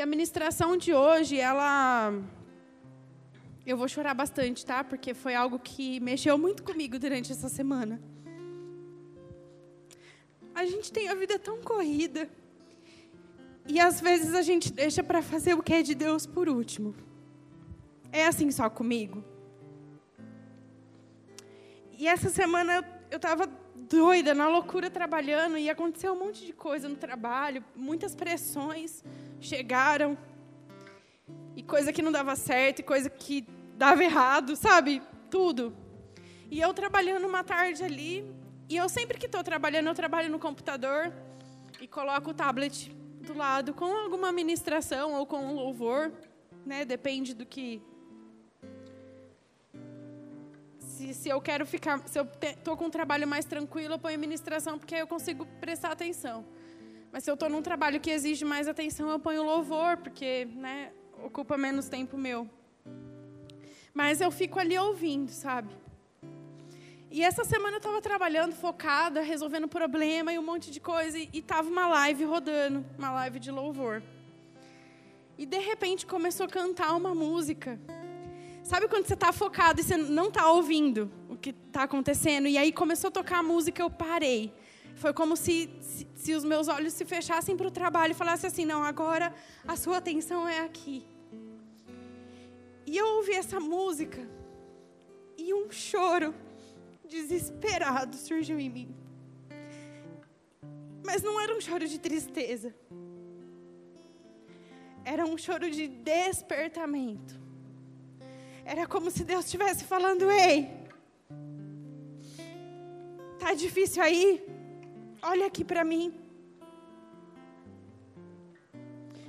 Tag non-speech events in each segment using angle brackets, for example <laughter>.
E a ministração de hoje, ela. Eu vou chorar bastante, tá? Porque foi algo que mexeu muito comigo durante essa semana. A gente tem a vida tão corrida. E às vezes a gente deixa para fazer o que é de Deus por último. É assim só comigo? E essa semana eu estava doida, na loucura trabalhando, e aconteceu um monte de coisa no trabalho, muitas pressões chegaram, e coisa que não dava certo, e coisa que dava errado, sabe? Tudo. E eu trabalhando uma tarde ali, e eu sempre que estou trabalhando, eu trabalho no computador e coloco o tablet do lado com alguma ministração ou com um louvor, né? Depende do que se, se eu quero ficar, se eu estou com um trabalho mais tranquilo, eu ponho ministração porque aí eu consigo prestar atenção. Mas se eu estou num trabalho que exige mais atenção, eu ponho louvor, porque né, ocupa menos tempo meu. Mas eu fico ali ouvindo, sabe? E essa semana eu estava trabalhando, focada, resolvendo problema e um monte de coisa, e estava uma live rodando, uma live de louvor. E de repente começou a cantar uma música. Sabe quando você está focado e você não está ouvindo o que está acontecendo? E aí começou a tocar a música, eu parei. Foi como se, se, se os meus olhos se fechassem para o trabalho e falassem assim: não, agora a sua atenção é aqui. E eu ouvi essa música e um choro desesperado surgiu em mim. Mas não era um choro de tristeza. Era um choro de despertamento. Era como se Deus estivesse falando: Ei, tá difícil aí? Olha aqui para mim.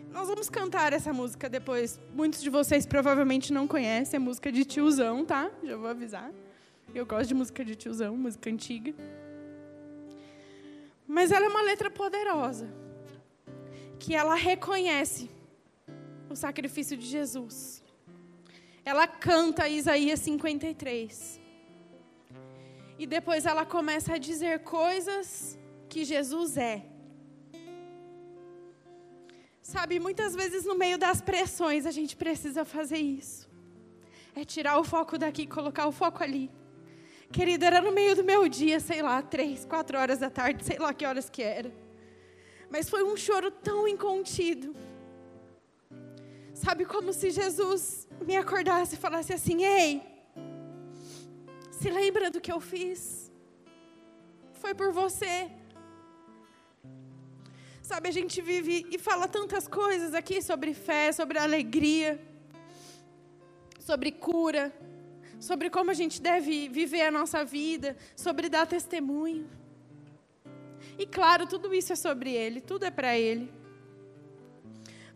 Nós vamos cantar essa música depois. Muitos de vocês provavelmente não conhecem, é música de tiozão, tá? Já vou avisar. Eu gosto de música de tiozão, música antiga. Mas ela é uma letra poderosa, que ela reconhece o sacrifício de Jesus ela canta Isaías 53. E depois ela começa a dizer coisas que Jesus é. Sabe, muitas vezes no meio das pressões a gente precisa fazer isso. É tirar o foco daqui e colocar o foco ali. Querida, era no meio do meu dia, sei lá, três, quatro horas da tarde, sei lá que horas que era. Mas foi um choro tão incontido. Sabe, como se Jesus me acordasse e falasse assim: Ei, se lembra do que eu fiz? Foi por você. Sabe, a gente vive e fala tantas coisas aqui sobre fé, sobre alegria, sobre cura, sobre como a gente deve viver a nossa vida, sobre dar testemunho. E claro, tudo isso é sobre Ele, tudo é para Ele.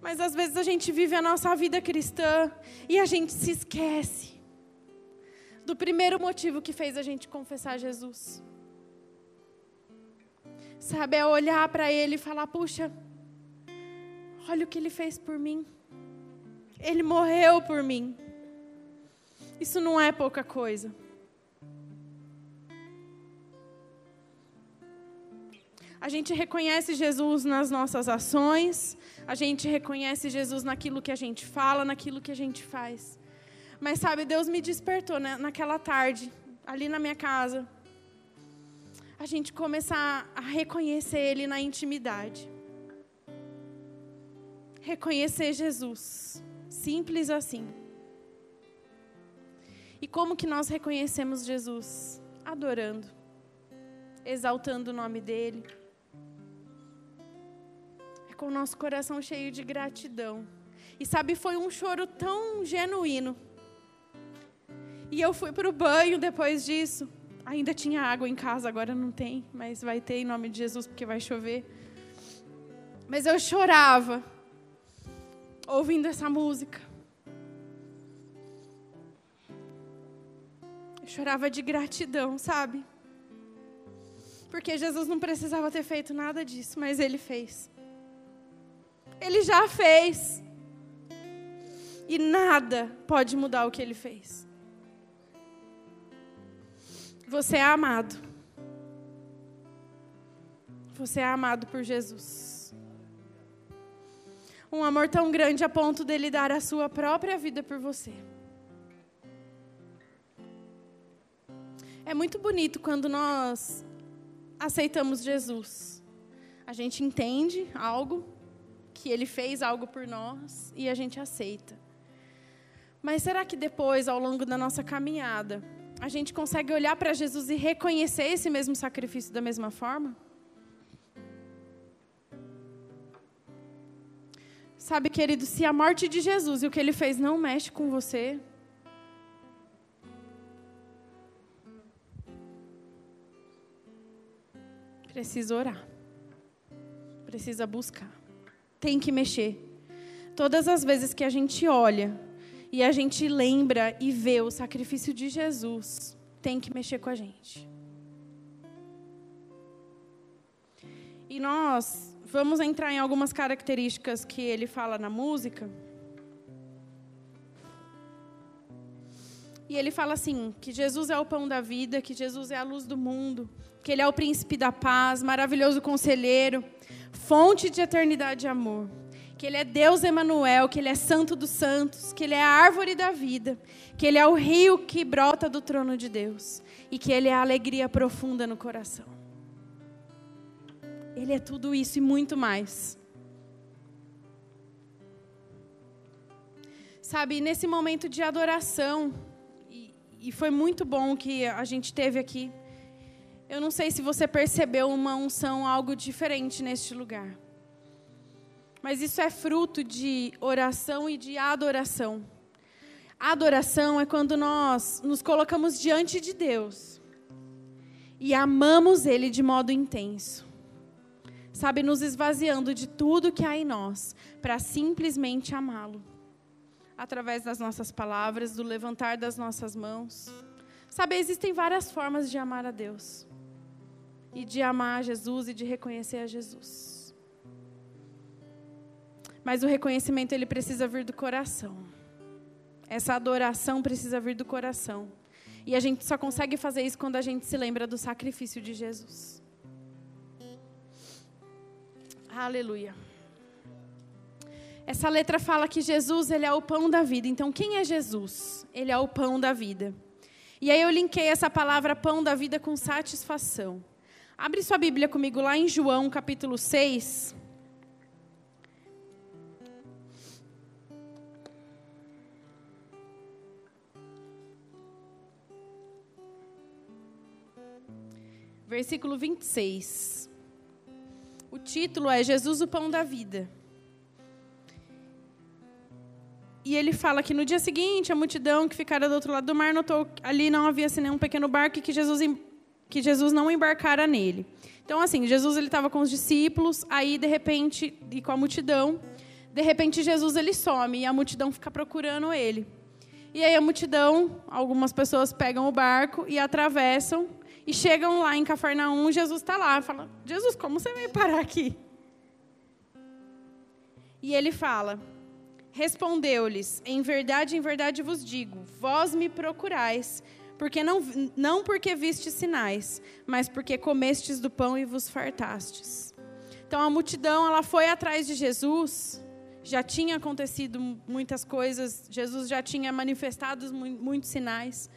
Mas às vezes a gente vive a nossa vida cristã e a gente se esquece do primeiro motivo que fez a gente confessar Jesus. Sabe, é olhar para Ele e falar: puxa, olha o que Ele fez por mim. Ele morreu por mim. Isso não é pouca coisa. A gente reconhece Jesus nas nossas ações, a gente reconhece Jesus naquilo que a gente fala, naquilo que a gente faz. Mas sabe, Deus me despertou né, naquela tarde, ali na minha casa. A gente começar a reconhecer Ele na intimidade. Reconhecer Jesus. Simples assim. E como que nós reconhecemos Jesus? Adorando, exaltando o nome dEle com o nosso coração cheio de gratidão. E sabe, foi um choro tão genuíno. E eu fui para o banho depois disso. Ainda tinha água em casa, agora não tem, mas vai ter em nome de Jesus, porque vai chover. Mas eu chorava, ouvindo essa música. Eu chorava de gratidão, sabe? Porque Jesus não precisava ter feito nada disso, mas Ele fez. Ele já fez. E nada pode mudar o que ele fez. Você é amado. Você é amado por Jesus. Um amor tão grande a ponto dele dar a sua própria vida por você. É muito bonito quando nós aceitamos Jesus. A gente entende algo, que ele fez algo por nós e a gente aceita. Mas será que depois, ao longo da nossa caminhada, a gente consegue olhar para Jesus e reconhecer esse mesmo sacrifício da mesma forma? Sabe, querido, se a morte de Jesus e o que ele fez não mexe com você, precisa orar. Precisa buscar. Tem que mexer. Todas as vezes que a gente olha e a gente lembra e vê o sacrifício de Jesus, tem que mexer com a gente. E nós vamos entrar em algumas características que ele fala na música. E ele fala assim: que Jesus é o pão da vida, que Jesus é a luz do mundo, que Ele é o príncipe da paz, maravilhoso conselheiro, fonte de eternidade e amor. Que Ele é Deus Emanuel, que Ele é Santo dos Santos, que Ele é a árvore da vida, que Ele é o rio que brota do trono de Deus e que Ele é a alegria profunda no coração. Ele é tudo isso e muito mais. Sabe, nesse momento de adoração, e, e foi muito bom que a gente teve aqui eu não sei se você percebeu uma unção, algo diferente neste lugar. Mas isso é fruto de oração e de adoração. Adoração é quando nós nos colocamos diante de Deus e amamos Ele de modo intenso. Sabe, nos esvaziando de tudo que há em nós para simplesmente amá-lo. Através das nossas palavras, do levantar das nossas mãos. Sabe, existem várias formas de amar a Deus e de amar a Jesus e de reconhecer a Jesus. Mas o reconhecimento ele precisa vir do coração. Essa adoração precisa vir do coração. E a gente só consegue fazer isso quando a gente se lembra do sacrifício de Jesus. Aleluia. Essa letra fala que Jesus ele é o pão da vida. Então, quem é Jesus? Ele é o pão da vida. E aí eu linkei essa palavra pão da vida com satisfação. Abre sua Bíblia comigo lá em João, capítulo 6. Versículo 26. O título é Jesus, o pão da vida. E ele fala que no dia seguinte, a multidão que ficara do outro lado do mar notou ali não havia senão um pequeno barco e que Jesus que Jesus não embarcara nele. Então, assim, Jesus ele estava com os discípulos, aí de repente e com a multidão, de repente Jesus ele some e a multidão fica procurando ele. E aí a multidão, algumas pessoas pegam o barco e atravessam e chegam lá em Cafarnaum. Jesus está lá, fala: Jesus, como você veio parar aqui? E ele fala: Respondeu-lhes: Em verdade, em verdade vos digo, vós me procurais porque não, não porque vistes sinais, mas porque comestes do pão e vos fartastes. Então a multidão ela foi atrás de Jesus, já tinha acontecido muitas coisas, Jesus já tinha manifestado muitos sinais.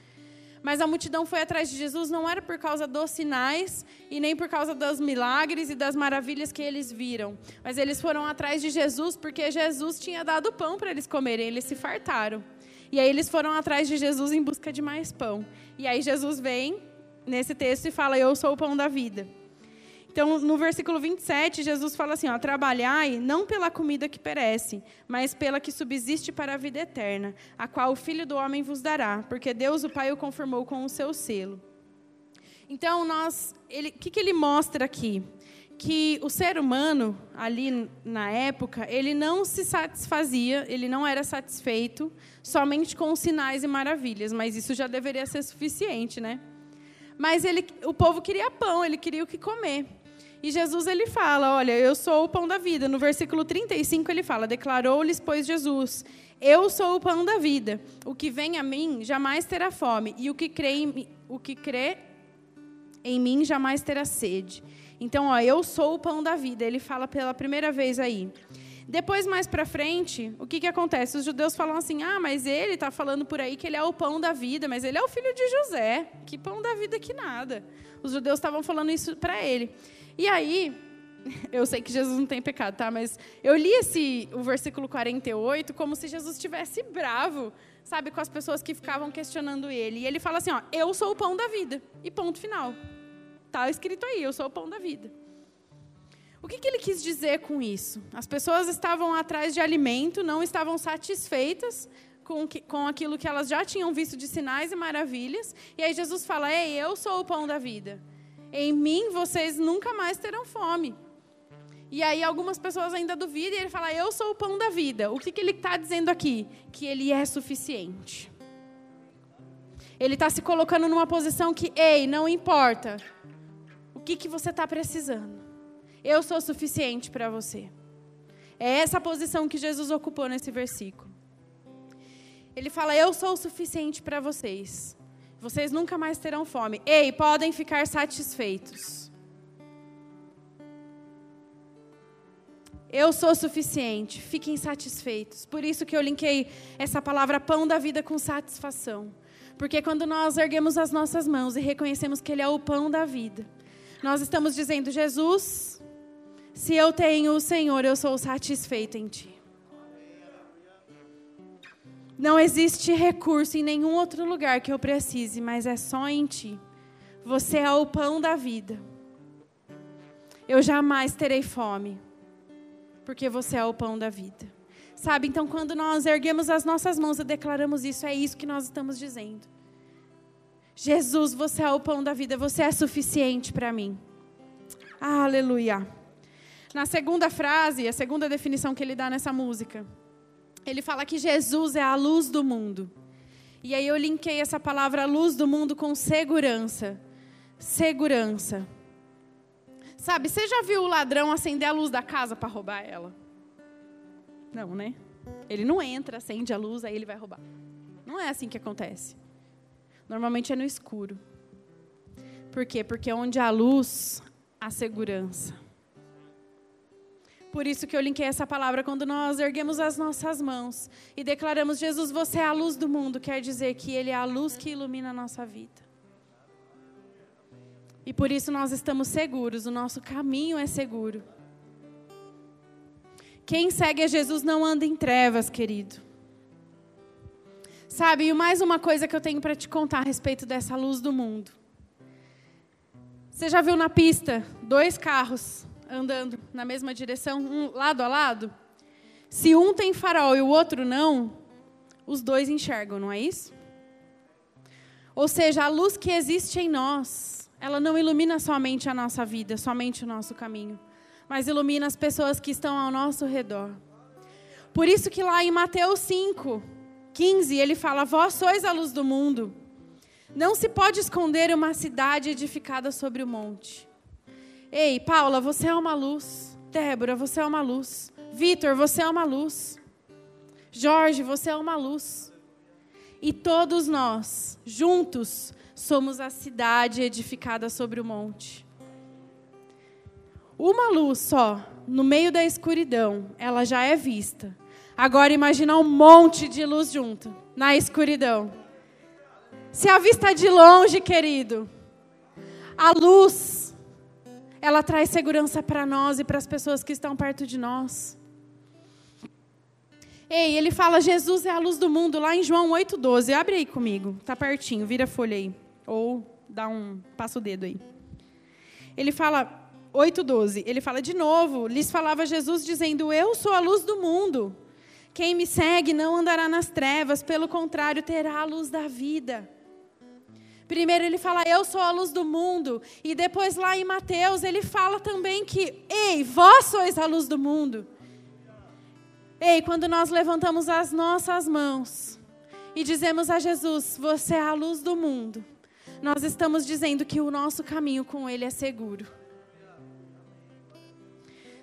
Mas a multidão foi atrás de Jesus não era por causa dos sinais e nem por causa dos milagres e das maravilhas que eles viram. Mas eles foram atrás de Jesus porque Jesus tinha dado pão para eles comerem, eles se fartaram. E aí eles foram atrás de Jesus em busca de mais pão. E aí Jesus vem nesse texto e fala: Eu sou o pão da vida. Então, no versículo 27, Jesus fala assim: ó, Trabalhai não pela comida que perece, mas pela que subsiste para a vida eterna, a qual o Filho do Homem vos dará, porque Deus, o Pai, o confirmou com o seu selo. Então, nós, o que, que ele mostra aqui? que o ser humano, ali na época, ele não se satisfazia, ele não era satisfeito somente com sinais e maravilhas, mas isso já deveria ser suficiente, né? Mas ele, o povo queria pão, ele queria o que comer. E Jesus ele fala: Olha, eu sou o pão da vida. No versículo 35 ele fala: Declarou-lhes, pois, Jesus: Eu sou o pão da vida. O que vem a mim jamais terá fome, e o que crê em, o que crê em mim jamais terá sede. Então, ó, eu sou o pão da vida. Ele fala pela primeira vez aí. Depois, mais para frente, o que, que acontece? Os judeus falam assim: ah, mas ele está falando por aí que ele é o pão da vida, mas ele é o filho de José. Que pão da vida que nada. Os judeus estavam falando isso para ele. E aí, <laughs> eu sei que Jesus não tem pecado, tá? Mas eu li esse, o versículo 48 como se Jesus estivesse bravo, sabe, com as pessoas que ficavam questionando ele. E ele fala assim: ó, eu sou o pão da vida. E ponto final. Tá escrito aí, eu sou o pão da vida. O que, que ele quis dizer com isso? As pessoas estavam atrás de alimento, não estavam satisfeitas com, que, com aquilo que elas já tinham visto de sinais e maravilhas. E aí Jesus fala: Ei, eu sou o pão da vida. Em mim vocês nunca mais terão fome. E aí algumas pessoas ainda duvidam e ele fala: Eu sou o pão da vida. O que, que ele está dizendo aqui? Que ele é suficiente. Ele está se colocando numa posição que, ei, não importa o que, que você está precisando. Eu sou suficiente para você. É essa posição que Jesus ocupou nesse versículo. Ele fala: Eu sou o suficiente para vocês. Vocês nunca mais terão fome. Ei, podem ficar satisfeitos. Eu sou suficiente. Fiquem satisfeitos. Por isso que eu linkei essa palavra pão da vida com satisfação. Porque quando nós erguemos as nossas mãos e reconhecemos que Ele é o pão da vida, nós estamos dizendo: Jesus, se eu tenho o Senhor, eu sou satisfeito em Ti. Não existe recurso em nenhum outro lugar que eu precise, mas é só em Ti. Você é o pão da vida. Eu jamais terei fome, porque você é o pão da vida. Sabe, então quando nós erguemos as nossas mãos e declaramos isso, é isso que nós estamos dizendo. Jesus, você é o pão da vida, você é suficiente para mim. Aleluia. Na segunda frase, a segunda definição que ele dá nessa música, ele fala que Jesus é a luz do mundo. E aí eu linkei essa palavra luz do mundo com segurança. Segurança. Sabe, você já viu o ladrão acender a luz da casa para roubar ela? Não, né? Ele não entra, acende a luz, aí ele vai roubar. Não é assim que acontece. Normalmente é no escuro. Por quê? Porque onde há luz, há segurança. Por isso que eu linkei essa palavra quando nós erguemos as nossas mãos e declaramos: Jesus, você é a luz do mundo, quer dizer que Ele é a luz que ilumina a nossa vida. E por isso nós estamos seguros, o nosso caminho é seguro. Quem segue a Jesus não anda em trevas, querido. Sabe, e mais uma coisa que eu tenho para te contar a respeito dessa luz do mundo. Você já viu na pista dois carros andando na mesma direção, um lado a lado, se um tem farol e o outro não, os dois enxergam, não é isso? Ou seja, a luz que existe em nós, ela não ilumina somente a nossa vida, somente o nosso caminho, mas ilumina as pessoas que estão ao nosso redor. Por isso que lá em Mateus 5, 15, ele fala: Vós sois a luz do mundo. Não se pode esconder uma cidade edificada sobre o monte. Ei, Paula, você é uma luz. Débora, você é uma luz. Vitor, você é uma luz. Jorge, você é uma luz. E todos nós, juntos, somos a cidade edificada sobre o monte. Uma luz só, no meio da escuridão, ela já é vista. Agora imagina um monte de luz junto, na escuridão. Se a vista de longe, querido, a luz ela traz segurança para nós e para as pessoas que estão perto de nós. Ei, ele fala: Jesus é a luz do mundo, lá em João 8,12. Abre aí comigo, tá pertinho, vira a folha aí. Ou dá um, passa o dedo aí. Ele fala, 8,12. Ele fala de novo: lhes falava Jesus dizendo: Eu sou a luz do mundo. Quem me segue não andará nas trevas, pelo contrário, terá a luz da vida. Primeiro ele fala, eu sou a luz do mundo. E depois lá em Mateus ele fala também que, ei, vós sois a luz do mundo. Ei, quando nós levantamos as nossas mãos e dizemos a Jesus, você é a luz do mundo, nós estamos dizendo que o nosso caminho com Ele é seguro.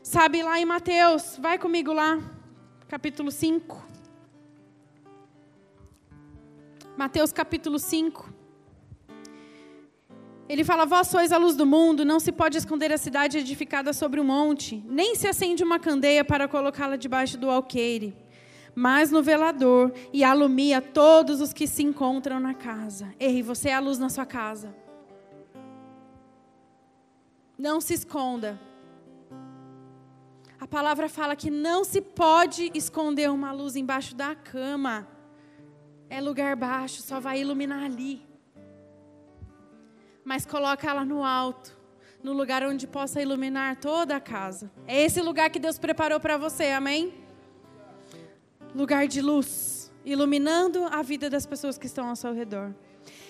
Sabe lá em Mateus, vai comigo lá, capítulo 5. Mateus capítulo 5. Ele fala: Vós sois a luz do mundo, não se pode esconder a cidade edificada sobre um monte, nem se acende uma candeia para colocá-la debaixo do alqueire, mas no velador e alumia todos os que se encontram na casa. Ei, você é a luz na sua casa. Não se esconda. A palavra fala que não se pode esconder uma luz embaixo da cama. É lugar baixo, só vai iluminar ali. Mas coloca ela no alto, no lugar onde possa iluminar toda a casa. É esse lugar que Deus preparou para você, amém? Lugar de luz, iluminando a vida das pessoas que estão ao seu redor.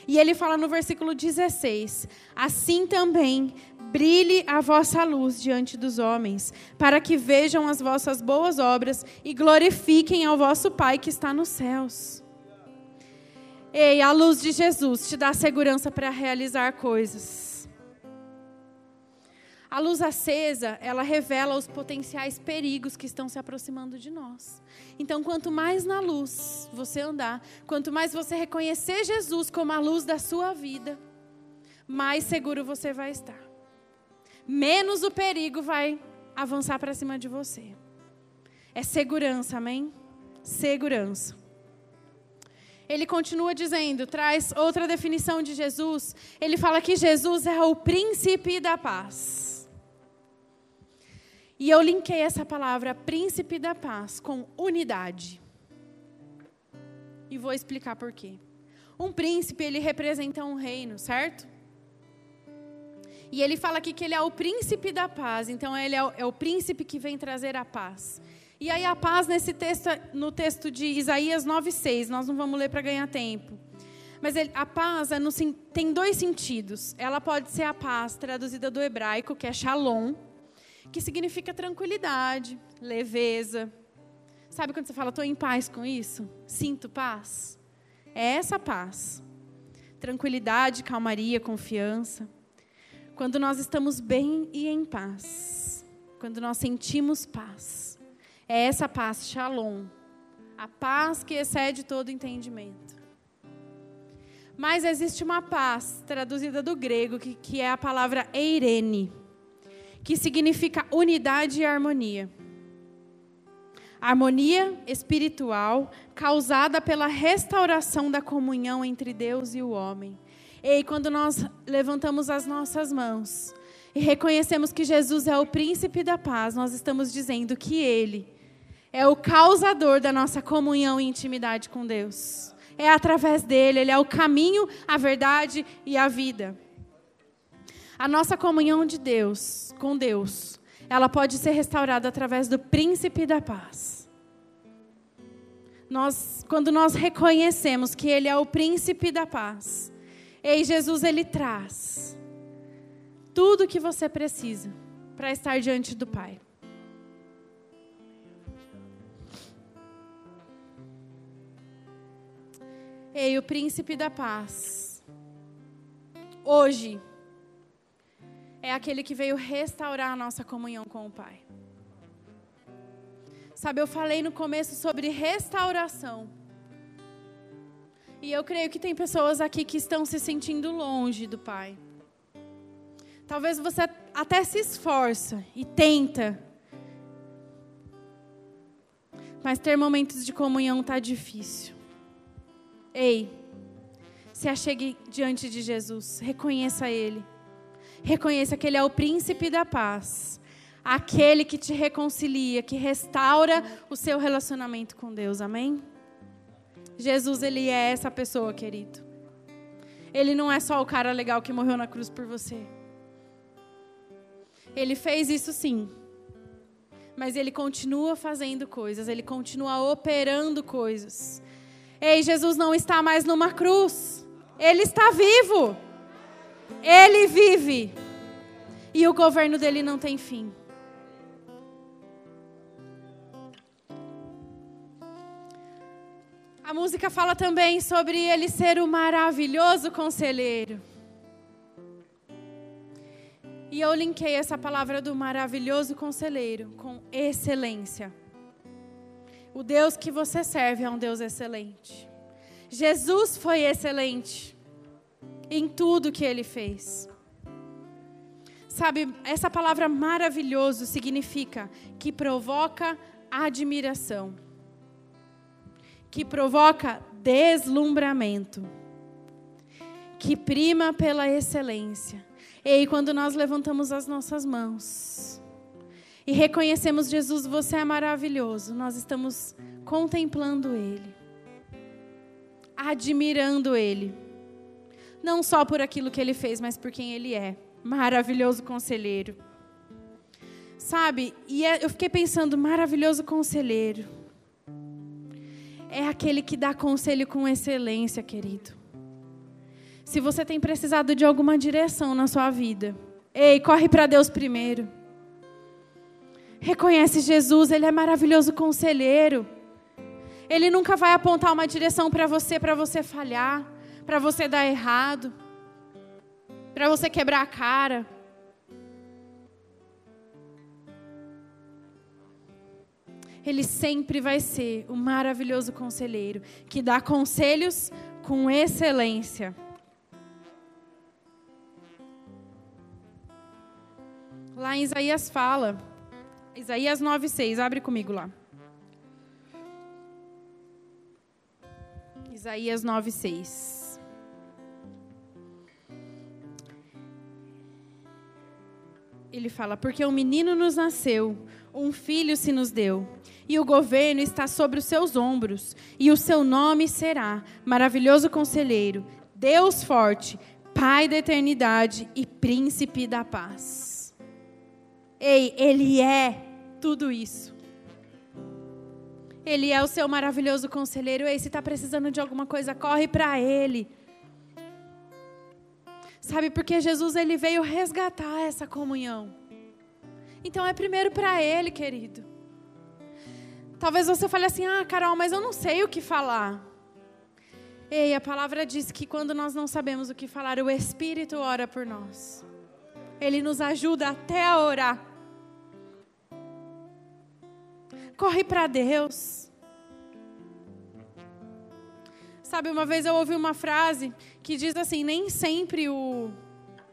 E ele fala no versículo 16: Assim também brilhe a vossa luz diante dos homens, para que vejam as vossas boas obras e glorifiquem ao vosso Pai que está nos céus. Ei, a luz de Jesus te dá segurança para realizar coisas. A luz acesa, ela revela os potenciais perigos que estão se aproximando de nós. Então, quanto mais na luz você andar, quanto mais você reconhecer Jesus como a luz da sua vida, mais seguro você vai estar. Menos o perigo vai avançar para cima de você. É segurança, amém? Segurança. Ele continua dizendo, traz outra definição de Jesus. Ele fala que Jesus é o príncipe da paz. E eu linkei essa palavra príncipe da paz com unidade. E vou explicar por quê. Um príncipe, ele representa um reino, certo? E ele fala aqui que ele é o príncipe da paz. Então, ele é o, é o príncipe que vem trazer a paz. E aí, a paz, nesse texto, no texto de Isaías 9,6, nós não vamos ler para ganhar tempo. Mas ele, a paz é no, tem dois sentidos. Ela pode ser a paz traduzida do hebraico, que é shalom, que significa tranquilidade, leveza. Sabe quando você fala, estou em paz com isso? Sinto paz? É essa paz. Tranquilidade, calmaria, confiança. Quando nós estamos bem e em paz. Quando nós sentimos paz. É essa paz, shalom. A paz que excede todo entendimento. Mas existe uma paz, traduzida do grego, que, que é a palavra eirene que significa unidade e harmonia. Harmonia espiritual causada pela restauração da comunhão entre Deus e o homem. E quando nós levantamos as nossas mãos e reconhecemos que Jesus é o príncipe da paz, nós estamos dizendo que Ele é o causador da nossa comunhão e intimidade com Deus. É através dele, Ele é o caminho, a verdade e a vida. A nossa comunhão de Deus, com Deus, ela pode ser restaurada através do príncipe da paz. Nós, quando nós reconhecemos que ele é o príncipe da paz, e Jesus ele traz tudo o que você precisa para estar diante do Pai. Ei, o príncipe da paz. Hoje, é aquele que veio restaurar a nossa comunhão com o Pai. Sabe, eu falei no começo sobre restauração. E eu creio que tem pessoas aqui que estão se sentindo longe do Pai. Talvez você até se esforça e tenta. Mas ter momentos de comunhão está difícil. Ei, se achegue diante de Jesus, reconheça Ele. Reconheça que Ele é o príncipe da paz. Aquele que te reconcilia, que restaura o seu relacionamento com Deus. Amém? Jesus, Ele é essa pessoa, querido. Ele não é só o cara legal que morreu na cruz por você. Ele fez isso sim. Mas ele continua fazendo coisas, ele continua operando coisas. Ei, Jesus não está mais numa cruz. Ele está vivo. Ele vive. E o governo dele não tem fim. A música fala também sobre ele ser o maravilhoso conselheiro. E eu linkei essa palavra do maravilhoso conselheiro com excelência. O Deus que você serve é um Deus excelente. Jesus foi excelente. em tudo que ele fez. Sabe, essa palavra maravilhoso significa que provoca admiração, que provoca deslumbramento, que prima pela excelência. E quando nós levantamos as nossas mãos e reconhecemos Jesus, você é maravilhoso, nós estamos contemplando Ele, admirando Ele, não só por aquilo que Ele fez, mas por quem Ele é maravilhoso conselheiro. Sabe, e é, eu fiquei pensando, maravilhoso conselheiro. É aquele que dá conselho com excelência, querido. Se você tem precisado de alguma direção na sua vida, ei, corre para Deus primeiro. Reconhece Jesus, Ele é maravilhoso conselheiro. Ele nunca vai apontar uma direção para você, para você falhar, para você dar errado para você quebrar a cara. Ele sempre vai ser o maravilhoso conselheiro que dá conselhos com excelência. Lá em Isaías fala, Isaías 9,6, abre comigo lá. Isaías 9,6. ele fala: Porque um menino nos nasceu, um filho se nos deu, e o governo está sobre os seus ombros, e o seu nome será Maravilhoso Conselheiro, Deus Forte, Pai da Eternidade e Príncipe da Paz. Ei, Ele é tudo isso. Ele é o seu maravilhoso conselheiro. Ei, se está precisando de alguma coisa, corre para Ele. Sabe, porque Jesus ele veio resgatar essa comunhão. Então é primeiro para ele, querido. Talvez você fale assim: "Ah, Carol, mas eu não sei o que falar". Ei, a palavra diz que quando nós não sabemos o que falar, o Espírito ora por nós. Ele nos ajuda até a orar. Corre para Deus. Sabe, uma vez eu ouvi uma frase que diz assim: nem sempre o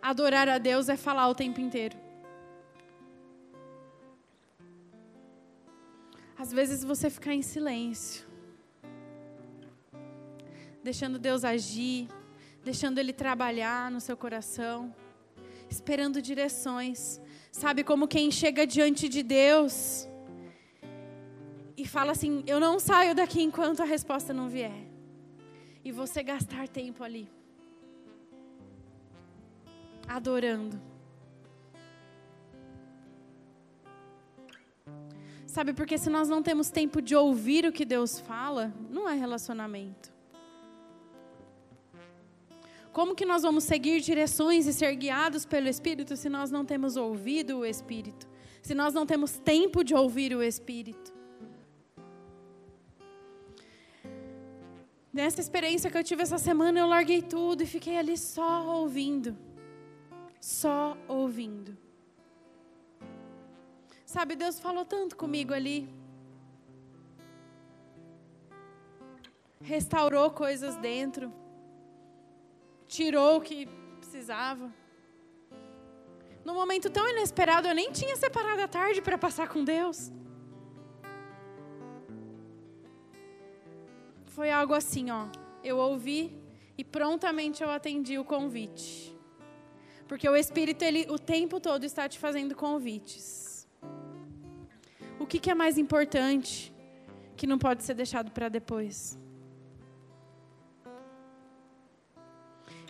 adorar a Deus é falar o tempo inteiro. Às vezes você ficar em silêncio, deixando Deus agir, deixando Ele trabalhar no seu coração, esperando direções. Sabe, como quem chega diante de Deus e fala assim: Eu não saio daqui enquanto a resposta não vier e você gastar tempo ali, adorando. Sabe, porque se nós não temos tempo de ouvir o que Deus fala, não é relacionamento. Como que nós vamos seguir direções e ser guiados pelo Espírito se nós não temos ouvido o Espírito? Se nós não temos tempo de ouvir o Espírito? Nessa experiência que eu tive essa semana, eu larguei tudo e fiquei ali só ouvindo. Só ouvindo. Sabe, Deus falou tanto comigo ali. Restaurou coisas dentro. Tirou o que precisava. Num momento tão inesperado, eu nem tinha separado a tarde para passar com Deus. foi algo assim, ó. Eu ouvi e prontamente eu atendi o convite. Porque o Espírito, ele o tempo todo está te fazendo convites. O que, que é mais importante que não pode ser deixado para depois?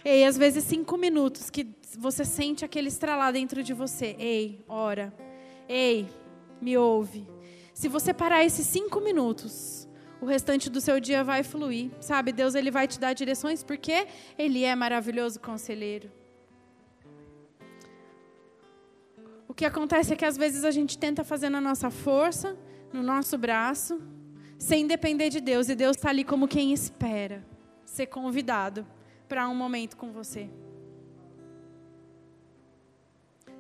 Ei, às vezes cinco minutos que você sente aquele estralar dentro de você. Ei, ora. Ei, me ouve. Se você parar esses cinco minutos o restante do seu dia vai fluir. Sabe, Deus ele vai te dar direções porque ele é maravilhoso conselheiro. O que acontece é que às vezes a gente tenta fazer na nossa força, no nosso braço, sem depender de Deus, e Deus está ali como quem espera ser convidado para um momento com você.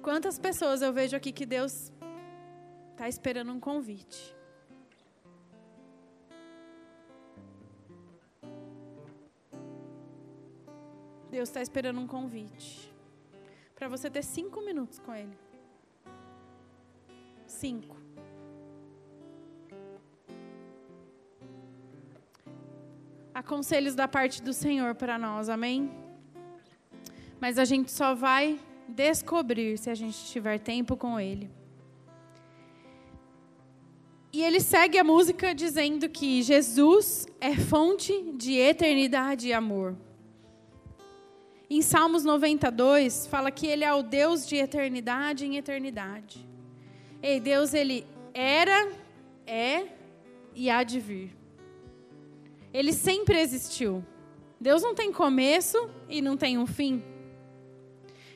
Quantas pessoas eu vejo aqui que Deus está esperando um convite? Deus está esperando um convite para você ter cinco minutos com Ele. Cinco. Há conselhos da parte do Senhor para nós, amém? Mas a gente só vai descobrir se a gente tiver tempo com Ele. E ele segue a música dizendo que Jesus é fonte de eternidade e amor. Em Salmos 92, fala que ele é o Deus de eternidade em eternidade. Ei, Deus, ele era, é e há de vir. Ele sempre existiu. Deus não tem começo e não tem um fim.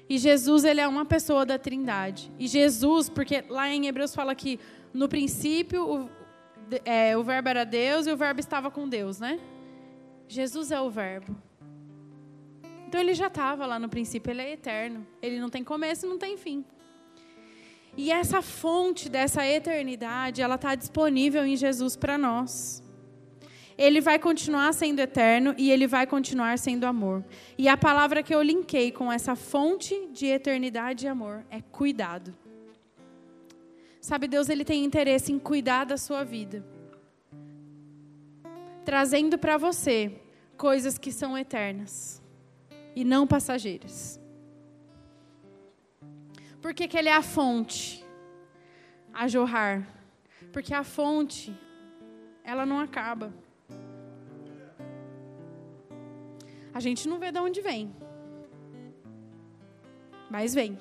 E Jesus, ele é uma pessoa da Trindade. E Jesus, porque lá em Hebreus fala que no princípio, o, é, o verbo era Deus e o verbo estava com Deus, né? Jesus é o verbo. Então ele já estava lá no princípio, ele é eterno. Ele não tem começo, não tem fim. E essa fonte dessa eternidade, ela está disponível em Jesus para nós. Ele vai continuar sendo eterno e ele vai continuar sendo amor. E a palavra que eu linkei com essa fonte de eternidade e amor é cuidado. Sabe, Deus ele tem interesse em cuidar da sua vida. Trazendo para você coisas que são eternas e não passageiras. Por que, que ele é a fonte a jorrar? Porque a fonte, ela não acaba. A gente não vê de onde vem, mas vem.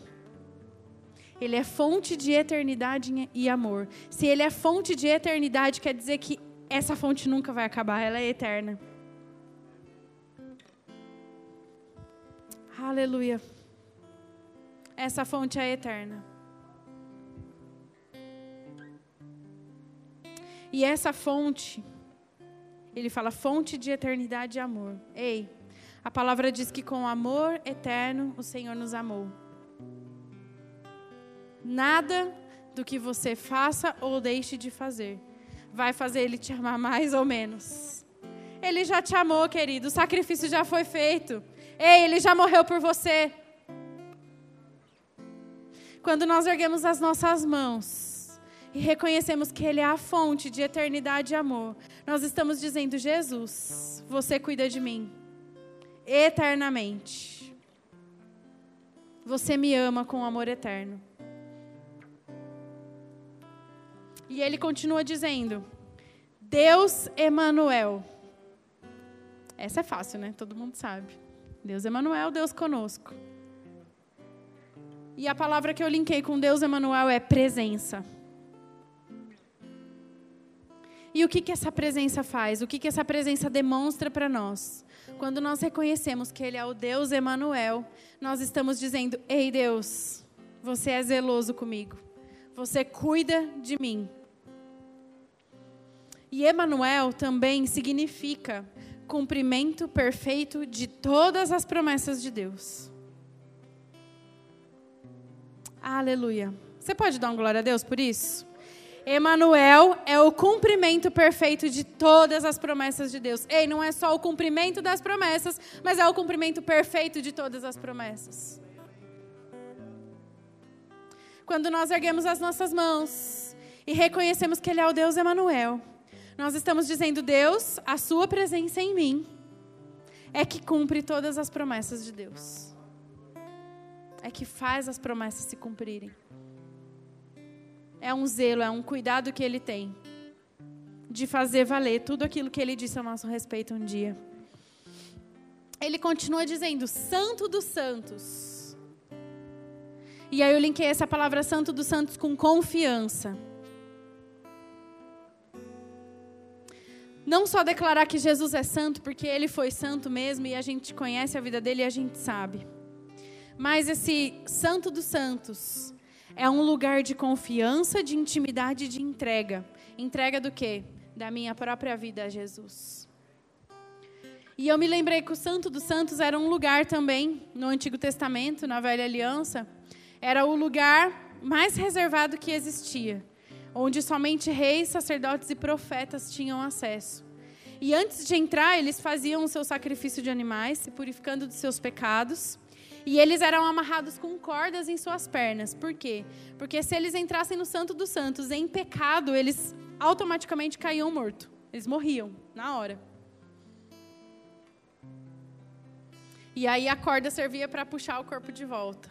Ele é fonte de eternidade e amor. Se ele é fonte de eternidade, quer dizer que essa fonte nunca vai acabar, ela é eterna. Aleluia. Essa fonte é eterna. E essa fonte, ele fala fonte de eternidade e amor. Ei, a palavra diz que com amor eterno o Senhor nos amou. Nada do que você faça ou deixe de fazer vai fazer ele te amar mais ou menos. Ele já te amou, querido. O sacrifício já foi feito. Ei, ele já morreu por você. Quando nós erguemos as nossas mãos e reconhecemos que Ele é a fonte de eternidade e amor, nós estamos dizendo: Jesus, você cuida de mim eternamente. Você me ama com amor eterno. E ele continua dizendo: Deus Emanuel. Essa é fácil, né? Todo mundo sabe. Deus Emanuel, Deus conosco. E a palavra que eu linkei com Deus Emanuel é presença. E o que, que essa presença faz? O que, que essa presença demonstra para nós? Quando nós reconhecemos que Ele é o Deus Emanuel, nós estamos dizendo: Ei Deus, você é zeloso comigo. Você cuida de mim. E Emanuel também significa cumprimento perfeito de todas as promessas de Deus. Aleluia. Você pode dar uma glória a Deus por isso? Emanuel é o cumprimento perfeito de todas as promessas de Deus. Ei, não é só o cumprimento das promessas, mas é o cumprimento perfeito de todas as promessas. Quando nós erguemos as nossas mãos e reconhecemos que Ele é o Deus Emanuel, nós estamos dizendo, Deus, a sua presença em mim é que cumpre todas as promessas de Deus. É que faz as promessas se cumprirem. É um zelo, é um cuidado que ele tem de fazer valer tudo aquilo que ele disse a nosso respeito um dia. Ele continua dizendo: Santo dos Santos e aí eu linkei essa palavra Santo dos Santos com confiança. Não só declarar que Jesus é santo, porque ele foi santo mesmo e a gente conhece a vida dele e a gente sabe. Mas esse Santo dos Santos é um lugar de confiança, de intimidade, de entrega. Entrega do quê? Da minha própria vida a Jesus. E eu me lembrei que o Santo dos Santos era um lugar também no Antigo Testamento, na Velha Aliança, era o lugar mais reservado que existia, onde somente reis, sacerdotes e profetas tinham acesso. E antes de entrar, eles faziam o seu sacrifício de animais, se purificando dos seus pecados. E eles eram amarrados com cordas em suas pernas. Por quê? Porque se eles entrassem no Santo dos Santos em pecado, eles automaticamente caíam morto. Eles morriam na hora. E aí a corda servia para puxar o corpo de volta.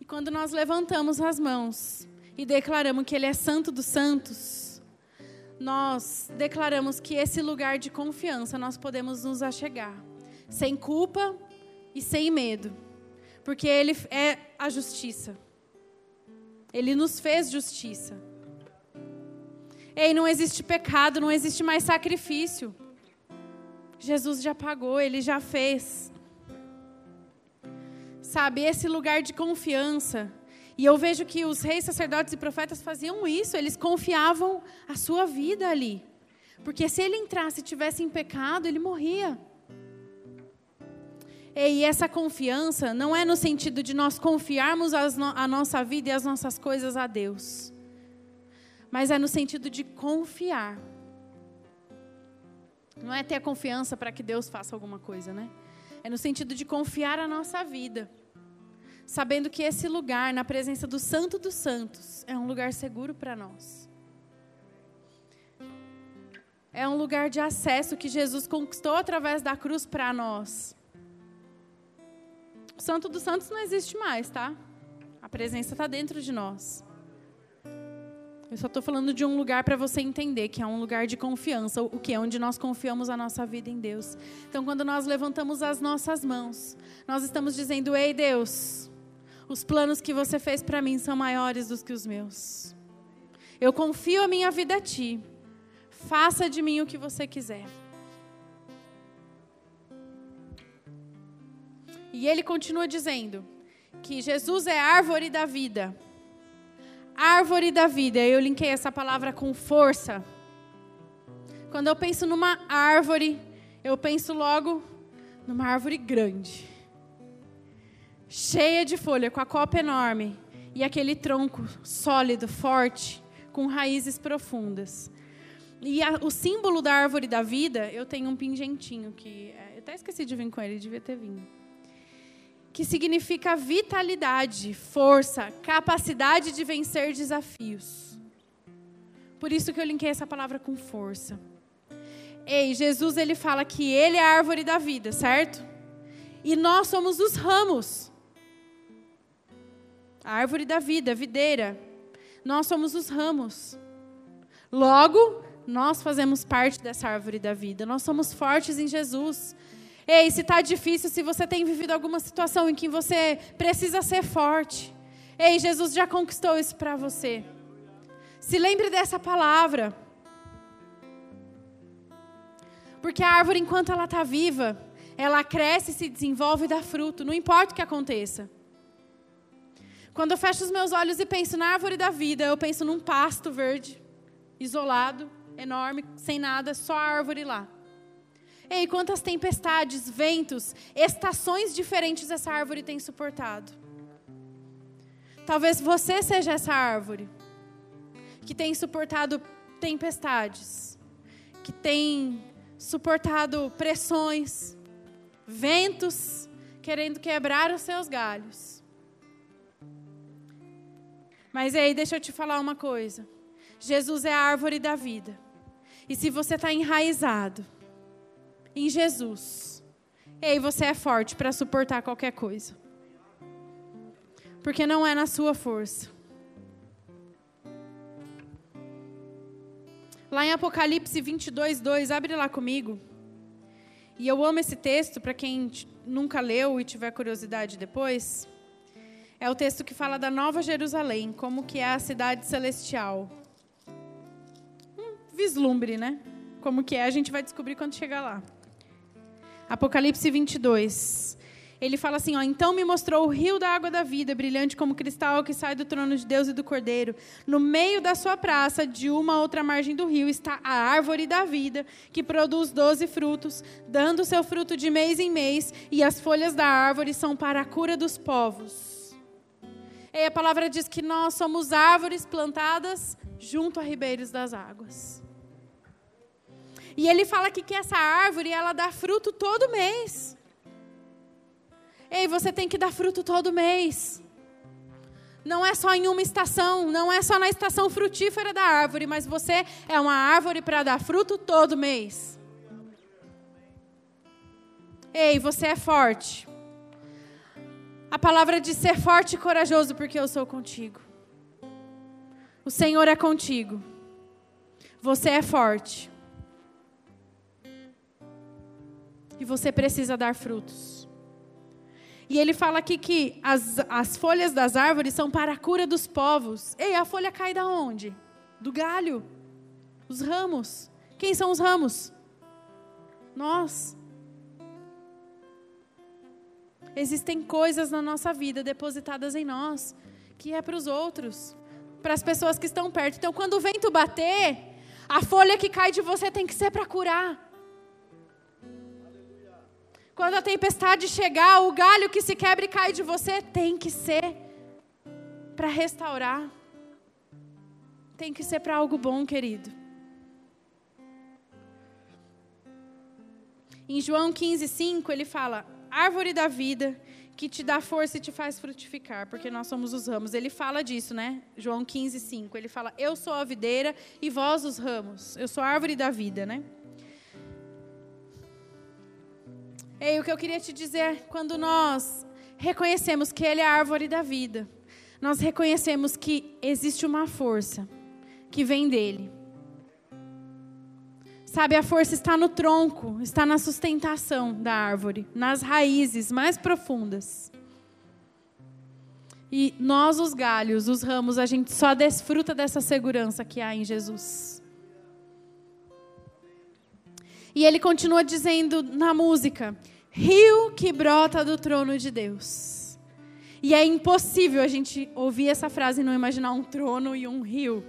E quando nós levantamos as mãos e declaramos que Ele é Santo dos Santos, nós declaramos que esse lugar de confiança nós podemos nos achegar, sem culpa e sem medo, porque Ele é a justiça. Ele nos fez justiça. Ei, não existe pecado, não existe mais sacrifício. Jesus já pagou, ele já fez. Sabe, esse lugar de confiança. E eu vejo que os reis, sacerdotes e profetas faziam isso, eles confiavam a sua vida ali. Porque se ele entrasse e tivesse em pecado, ele morria. E essa confiança não é no sentido de nós confiarmos a nossa vida e as nossas coisas a Deus, mas é no sentido de confiar não é ter confiança para que Deus faça alguma coisa, né? É no sentido de confiar a nossa vida. Sabendo que esse lugar, na presença do Santo dos Santos, é um lugar seguro para nós. É um lugar de acesso que Jesus conquistou através da cruz para nós. O Santo dos Santos não existe mais, tá? A presença está dentro de nós. Eu só estou falando de um lugar para você entender que é um lugar de confiança, o que é onde nós confiamos a nossa vida em Deus. Então, quando nós levantamos as nossas mãos, nós estamos dizendo: Ei, Deus, os planos que você fez para mim são maiores do que os meus. Eu confio a minha vida a Ti. Faça de mim o que você quiser. E ele continua dizendo que Jesus é árvore da vida árvore da vida. Eu linkei essa palavra com força. Quando eu penso numa árvore, eu penso logo numa árvore grande, cheia de folha, com a copa enorme e aquele tronco sólido, forte, com raízes profundas. E a, o símbolo da árvore da vida, eu tenho um pingentinho que é, eu até esqueci de vir com ele, devia ter vindo que significa vitalidade, força, capacidade de vencer desafios. Por isso que eu linkei essa palavra com força. Ei, Jesus ele fala que ele é a árvore da vida, certo? E nós somos os ramos. A árvore da vida, videira. Nós somos os ramos. Logo, nós fazemos parte dessa árvore da vida. Nós somos fortes em Jesus. Ei, se está difícil, se você tem vivido alguma situação em que você precisa ser forte. Ei, Jesus já conquistou isso para você. Se lembre dessa palavra. Porque a árvore, enquanto ela está viva, ela cresce, se desenvolve e dá fruto, não importa o que aconteça. Quando eu fecho os meus olhos e penso na árvore da vida, eu penso num pasto verde, isolado, enorme, sem nada, só a árvore lá. Ei, quantas tempestades, ventos, estações diferentes essa árvore tem suportado. Talvez você seja essa árvore que tem suportado tempestades, que tem suportado pressões, ventos querendo quebrar os seus galhos. Mas aí, deixa eu te falar uma coisa. Jesus é a árvore da vida. E se você está enraizado, em Jesus. Ei, você é forte para suportar qualquer coisa. Porque não é na sua força. Lá em Apocalipse 22, 2, abre lá comigo. E eu amo esse texto, para quem nunca leu e tiver curiosidade depois. É o texto que fala da Nova Jerusalém, como que é a cidade celestial. Um vislumbre, né? Como que é, a gente vai descobrir quando chegar lá. Apocalipse 22. Ele fala assim, ó, então me mostrou o rio da água da vida, brilhante como cristal, que sai do trono de Deus e do Cordeiro. No meio da sua praça, de uma outra margem do rio, está a árvore da vida, que produz doze frutos, dando seu fruto de mês em mês, e as folhas da árvore são para a cura dos povos. E a palavra diz que nós somos árvores plantadas junto a ribeiros das águas. E ele fala aqui que essa árvore, ela dá fruto todo mês. Ei, você tem que dar fruto todo mês. Não é só em uma estação, não é só na estação frutífera da árvore, mas você é uma árvore para dar fruto todo mês. Ei, você é forte. A palavra diz ser forte e corajoso, porque eu sou contigo. O Senhor é contigo. Você é forte. Você precisa dar frutos. E ele fala aqui que as, as folhas das árvores são para a cura dos povos. Ei, a folha cai da onde? Do galho. Os ramos. Quem são os ramos? Nós. Existem coisas na nossa vida depositadas em nós que é para os outros, para as pessoas que estão perto. Então, quando o vento bater, a folha que cai de você tem que ser para curar. Quando a tempestade chegar, o galho que se quebra e cai de você tem que ser para restaurar. Tem que ser para algo bom, querido. Em João 15, 5, ele fala: árvore da vida que te dá força e te faz frutificar, porque nós somos os ramos. Ele fala disso, né? João 15, 5. Ele fala: Eu sou a videira e vós os ramos. Eu sou a árvore da vida, né? Ei, o que eu queria te dizer, quando nós reconhecemos que Ele é a árvore da vida, nós reconhecemos que existe uma força que vem dele. Sabe, a força está no tronco, está na sustentação da árvore, nas raízes mais profundas. E nós, os galhos, os ramos, a gente só desfruta dessa segurança que há em Jesus. E ele continua dizendo na música: rio que brota do trono de Deus. E é impossível a gente ouvir essa frase e não imaginar um trono e um rio.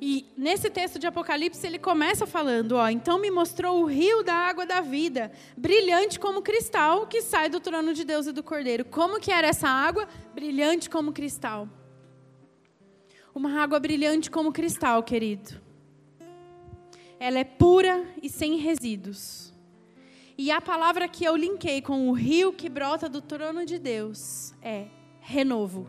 E nesse texto de Apocalipse ele começa falando, ó, então me mostrou o rio da água da vida, brilhante como cristal, que sai do trono de Deus e do Cordeiro. Como que era essa água? Brilhante como cristal. Uma água brilhante como cristal, querido. Ela é pura e sem resíduos. E a palavra que eu linkei com o rio que brota do trono de Deus é renovo.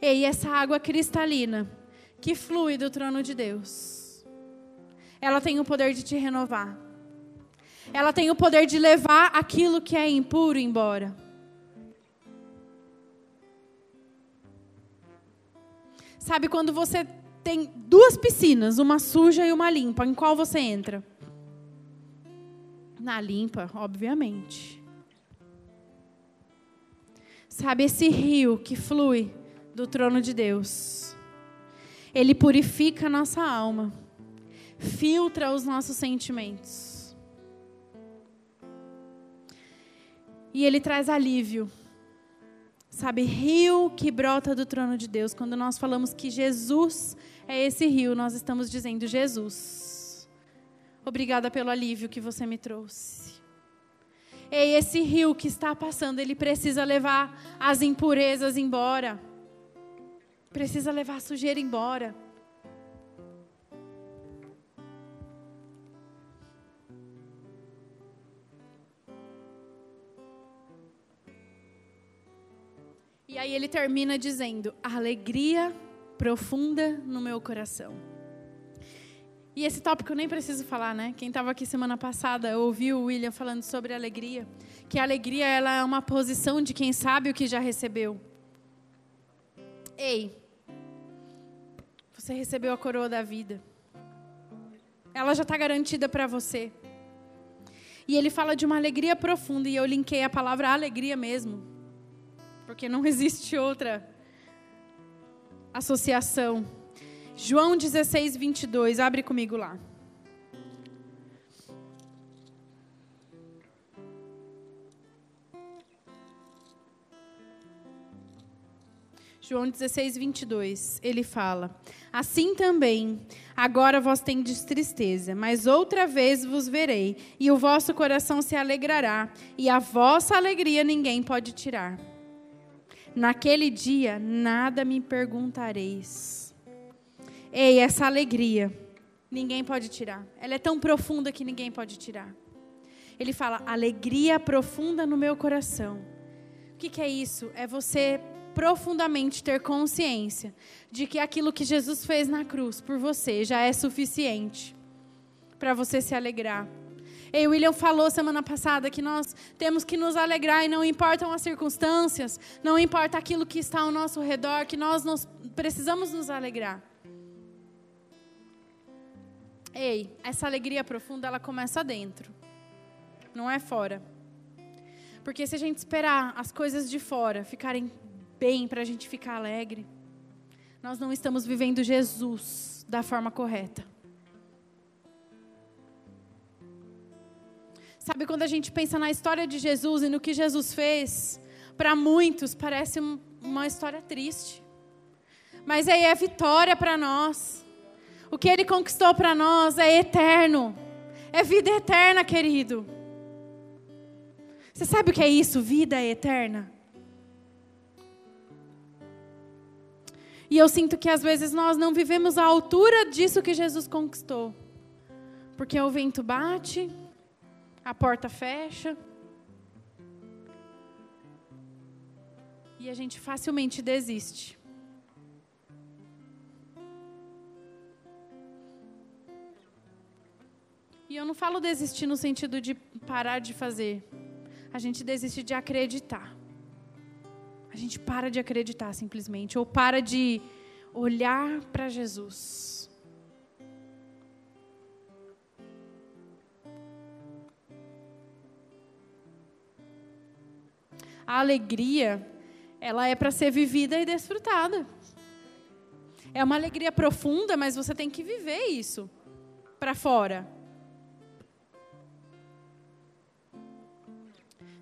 E essa água cristalina que flui do trono de Deus, ela tem o poder de te renovar. Ela tem o poder de levar aquilo que é impuro embora. Sabe quando você tem duas piscinas, uma suja e uma limpa, em qual você entra? Na limpa, obviamente. Sabe esse rio que flui do trono de Deus. Ele purifica a nossa alma, filtra os nossos sentimentos. E ele traz alívio. Sabe, rio que brota do trono de Deus. Quando nós falamos que Jesus é esse rio, nós estamos dizendo: Jesus, obrigada pelo alívio que você me trouxe. E esse rio que está passando, ele precisa levar as impurezas embora precisa levar a sujeira embora. E aí ele termina dizendo: alegria profunda no meu coração. E esse tópico eu nem preciso falar, né? Quem estava aqui semana passada ouviu o William falando sobre alegria, que a alegria ela é uma posição de quem sabe o que já recebeu. Ei, você recebeu a coroa da vida. Ela já está garantida para você. E ele fala de uma alegria profunda, e eu linkei a palavra alegria mesmo, porque não <laughs> existe outra associação. João 16, 22, abre comigo lá. João 16, 22, ele fala: Assim também, agora vós tendes tristeza, mas outra vez vos verei, e o vosso coração se alegrará, e a vossa alegria ninguém pode tirar. Naquele dia nada me perguntareis. Ei, essa alegria, ninguém pode tirar. Ela é tão profunda que ninguém pode tirar. Ele fala, alegria profunda no meu coração. O que, que é isso? É você profundamente ter consciência de que aquilo que Jesus fez na cruz por você já é suficiente para você se alegrar. E William falou semana passada que nós temos que nos alegrar e não importam as circunstâncias, não importa aquilo que está ao nosso redor, que nós nos, precisamos nos alegrar. Ei, essa alegria profunda ela começa dentro, não é fora. Porque se a gente esperar as coisas de fora ficarem bem para a gente ficar alegre, nós não estamos vivendo Jesus da forma correta. Sabe, quando a gente pensa na história de Jesus e no que Jesus fez, para muitos parece uma história triste. Mas aí é vitória para nós. O que ele conquistou para nós é eterno. É vida eterna, querido. Você sabe o que é isso? Vida eterna. E eu sinto que às vezes nós não vivemos à altura disso que Jesus conquistou. Porque o vento bate, a porta fecha. E a gente facilmente desiste. E eu não falo desistir no sentido de parar de fazer. A gente desiste de acreditar. A gente para de acreditar simplesmente. Ou para de olhar para Jesus. A alegria, ela é para ser vivida e desfrutada. É uma alegria profunda, mas você tem que viver isso para fora.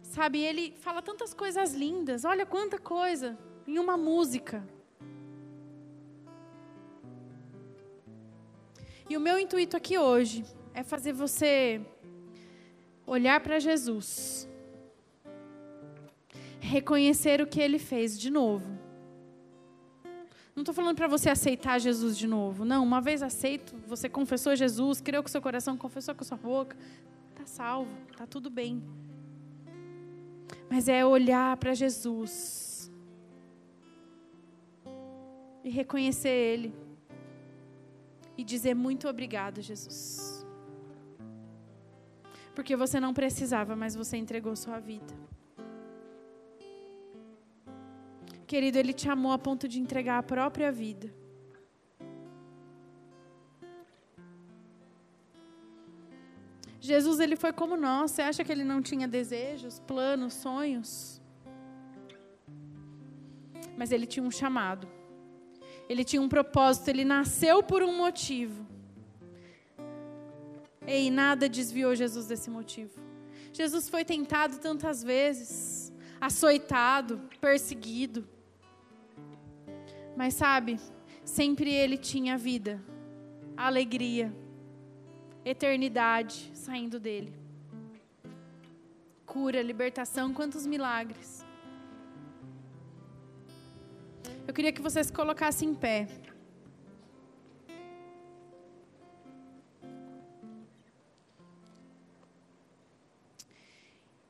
Sabe, ele fala tantas coisas lindas, olha quanta coisa em uma música. E o meu intuito aqui hoje é fazer você olhar para Jesus reconhecer o que ele fez de novo. Não estou falando para você aceitar Jesus de novo. Não, uma vez aceito, você confessou Jesus, creu com seu coração, confessou com sua boca, está salvo, está tudo bem. Mas é olhar para Jesus e reconhecer Ele e dizer muito obrigado, Jesus. Porque você não precisava, mas você entregou sua vida. Querido, Ele te amou a ponto de entregar a própria vida. Jesus, ele foi como nós. Você acha que ele não tinha desejos, planos, sonhos? Mas ele tinha um chamado. Ele tinha um propósito. Ele nasceu por um motivo. E nada desviou Jesus desse motivo. Jesus foi tentado tantas vezes, açoitado, perseguido. Mas sabe, sempre ele tinha vida, alegria, eternidade saindo dele. Cura, libertação, quantos milagres. Eu queria que você se colocasse em pé.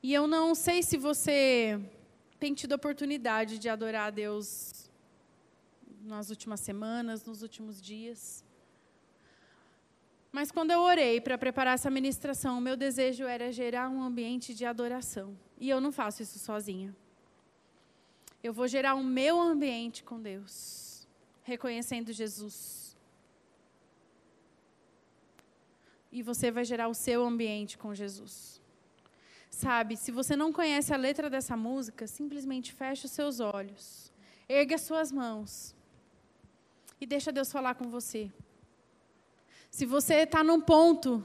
E eu não sei se você tem tido a oportunidade de adorar a Deus nas últimas semanas, nos últimos dias. Mas quando eu orei para preparar essa ministração, meu desejo era gerar um ambiente de adoração. E eu não faço isso sozinha. Eu vou gerar o meu ambiente com Deus, reconhecendo Jesus. E você vai gerar o seu ambiente com Jesus. Sabe, se você não conhece a letra dessa música, simplesmente feche os seus olhos, erga suas mãos e deixa Deus falar com você. Se você está num ponto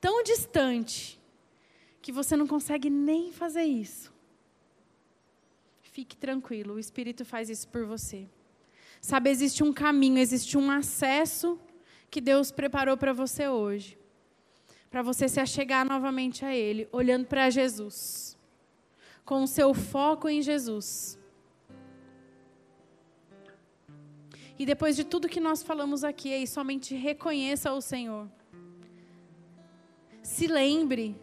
tão distante que você não consegue nem fazer isso, fique tranquilo, o Espírito faz isso por você. Sabe, existe um caminho, existe um acesso que Deus preparou para você hoje. Para você se achegar novamente a Ele, olhando para Jesus, com o seu foco em Jesus. E depois de tudo que nós falamos aqui, aí somente reconheça o Senhor. Se lembre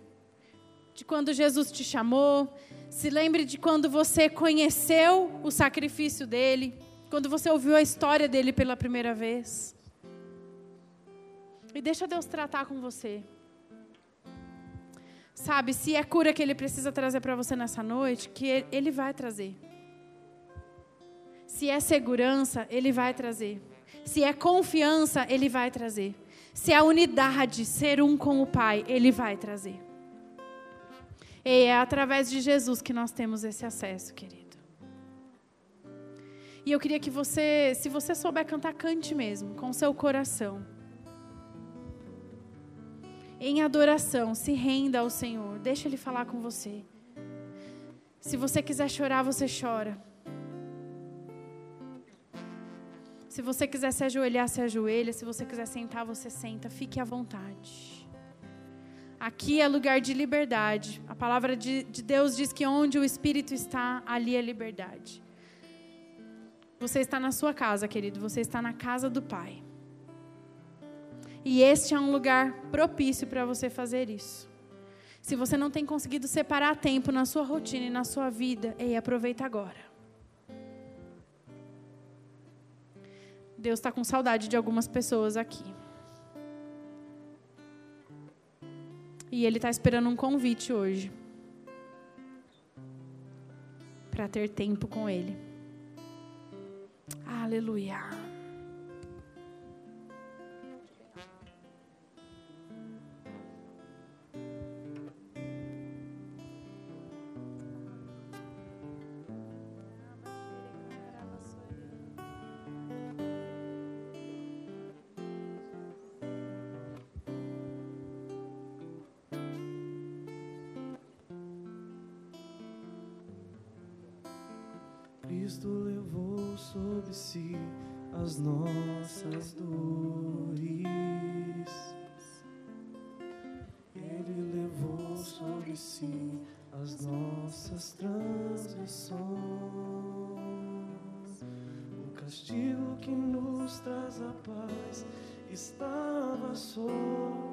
de quando Jesus te chamou, se lembre de quando você conheceu o sacrifício dele, quando você ouviu a história dele pela primeira vez. E deixa Deus tratar com você. Sabe, se é cura que ele precisa trazer para você nessa noite, que ele vai trazer. Se é segurança, ele vai trazer. Se é confiança, ele vai trazer. Se é unidade, ser um com o Pai, ele vai trazer. E é através de Jesus que nós temos esse acesso, querido. E eu queria que você, se você souber cantar, cante mesmo, com seu coração. Em adoração, se renda ao Senhor. Deixa Ele falar com você. Se você quiser chorar, você chora. Se você quiser se ajoelhar, se ajoelha. Se você quiser sentar, você senta. Fique à vontade. Aqui é lugar de liberdade. A palavra de, de Deus diz que onde o Espírito está, ali é liberdade. Você está na sua casa, querido. Você está na casa do Pai. E este é um lugar propício para você fazer isso. Se você não tem conseguido separar tempo na sua rotina e na sua vida, ei, aproveita agora. Deus está com saudade de algumas pessoas aqui. E Ele está esperando um convite hoje para ter tempo com Ele. Aleluia. Cristo levou sobre si as nossas dores. Ele levou sobre si as nossas transgressões. O castigo que nos traz a paz estava sobre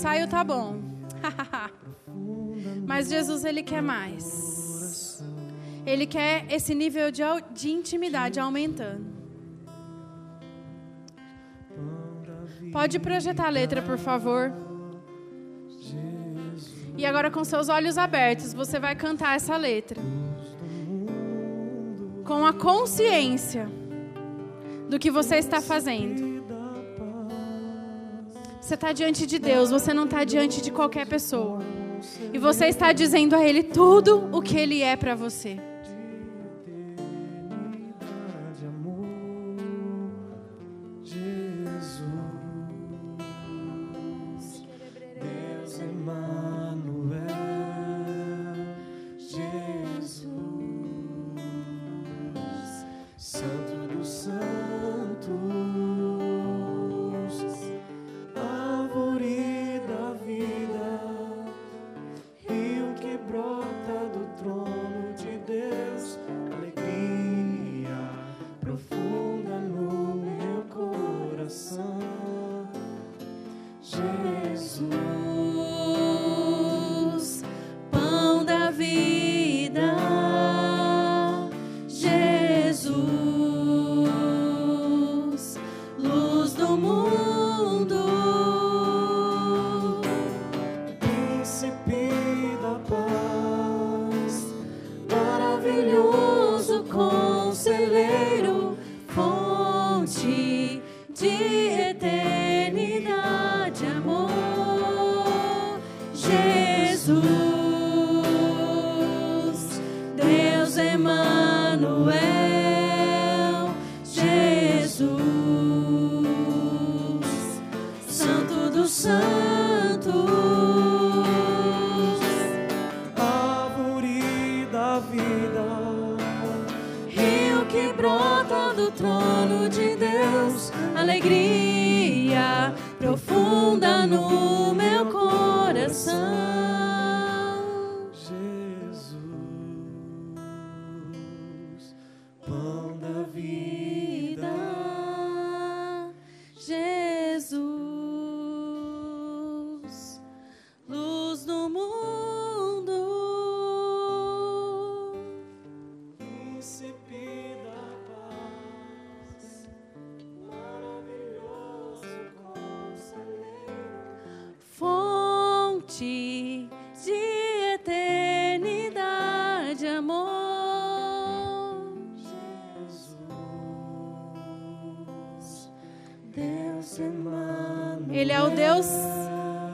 ensaio tá bom. <laughs> Mas Jesus, ele quer mais. Ele quer esse nível de, de intimidade aumentando. Pode projetar a letra, por favor. E agora, com seus olhos abertos, você vai cantar essa letra. Com a consciência do que você está fazendo. Você está diante de Deus, você não está diante de qualquer pessoa. E você está dizendo a Ele tudo o que Ele é para você.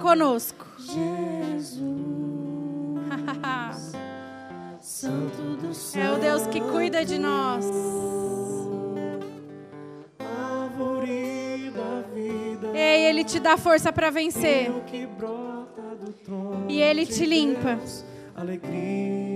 Conosco. Jesus, Santo do Céu, É o Deus que cuida de nós. Ei, Ele te dá força para vencer. trono E Ele te limpa. Alegria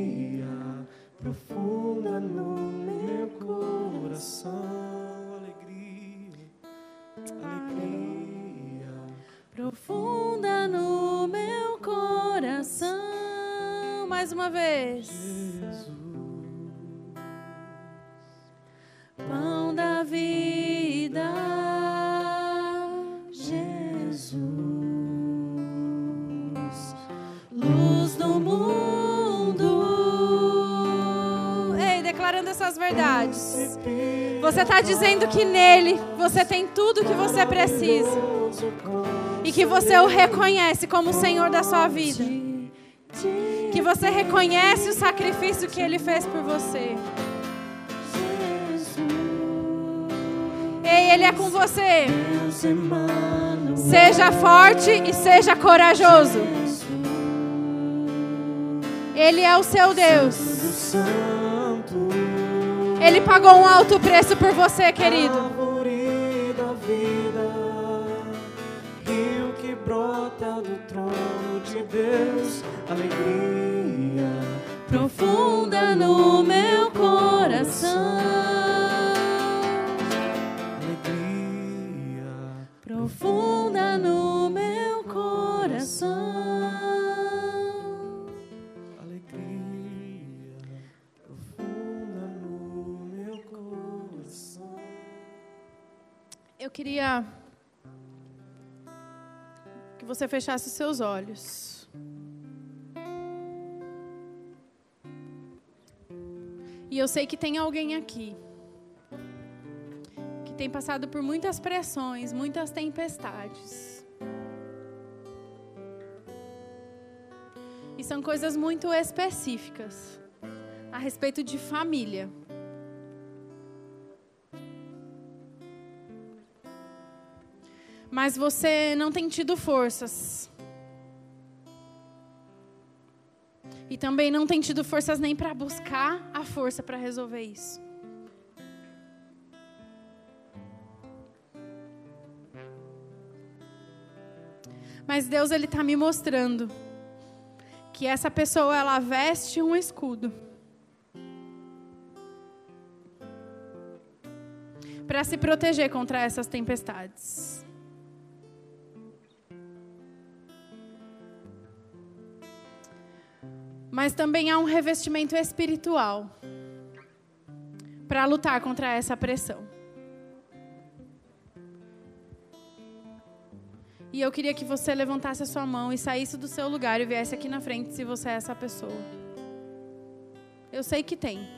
dizendo que nele você tem tudo que você precisa. E que você o reconhece como o Senhor da sua vida. Que você reconhece o sacrifício que ele fez por você. Ei, ele é com você. Seja forte e seja corajoso. Ele é o seu Deus. Ele pagou um alto preço por você, querido. Árvore da vida, rio que brota do trono de Deus, alegria. profunda no meu coração. Alegria, Profunda no meu coração. Eu queria que você fechasse os seus olhos. E eu sei que tem alguém aqui que tem passado por muitas pressões, muitas tempestades. E são coisas muito específicas a respeito de família. Mas você não tem tido forças. E também não tem tido forças nem para buscar a força para resolver isso. Mas Deus ele está me mostrando que essa pessoa ela veste um escudo. Para se proteger contra essas tempestades. Mas também há um revestimento espiritual para lutar contra essa pressão. E eu queria que você levantasse a sua mão e saísse do seu lugar e viesse aqui na frente se você é essa pessoa. Eu sei que tem.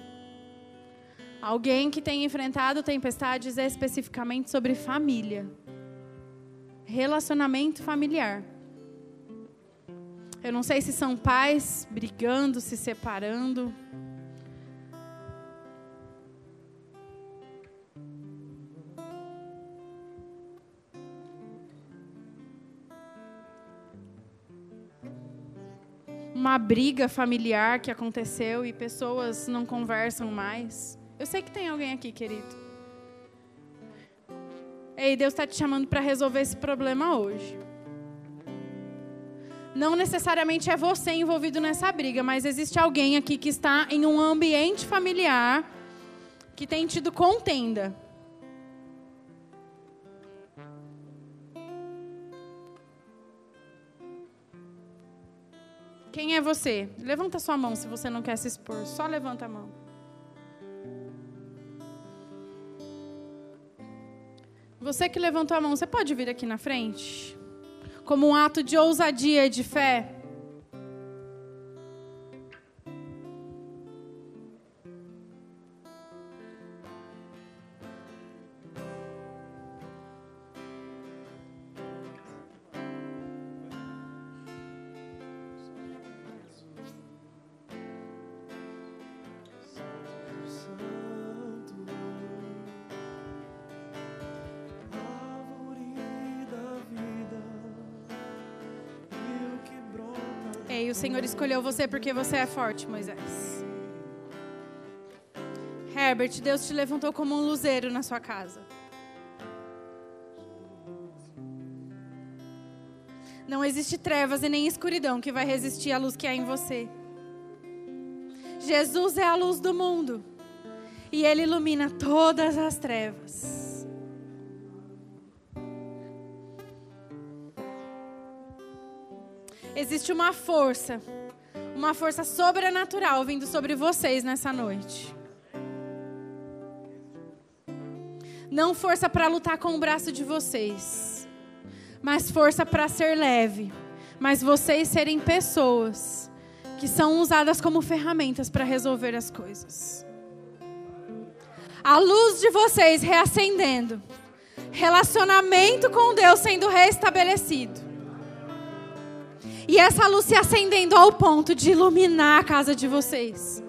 Alguém que tem enfrentado tempestades especificamente sobre família. Relacionamento familiar. Eu não sei se são pais brigando, se separando. Uma briga familiar que aconteceu e pessoas não conversam mais. Eu sei que tem alguém aqui, querido. Ei, Deus está te chamando para resolver esse problema hoje. Não necessariamente é você envolvido nessa briga, mas existe alguém aqui que está em um ambiente familiar que tem tido contenda. Quem é você? Levanta sua mão se você não quer se expor. Só levanta a mão. Você que levantou a mão, você pode vir aqui na frente? Como um ato de ousadia e de fé. Escolheu você porque você é forte, Moisés. Herbert, Deus te levantou como um luzeiro na sua casa. Não existe trevas e nem escuridão que vai resistir à luz que há em você. Jesus é a luz do mundo e ele ilumina todas as trevas. Existe uma força, uma força sobrenatural vindo sobre vocês nessa noite. Não força para lutar com o braço de vocês, mas força para ser leve, mas vocês serem pessoas que são usadas como ferramentas para resolver as coisas. A luz de vocês reacendendo, relacionamento com Deus sendo restabelecido. E essa luz se acendendo ao ponto de iluminar a casa de vocês.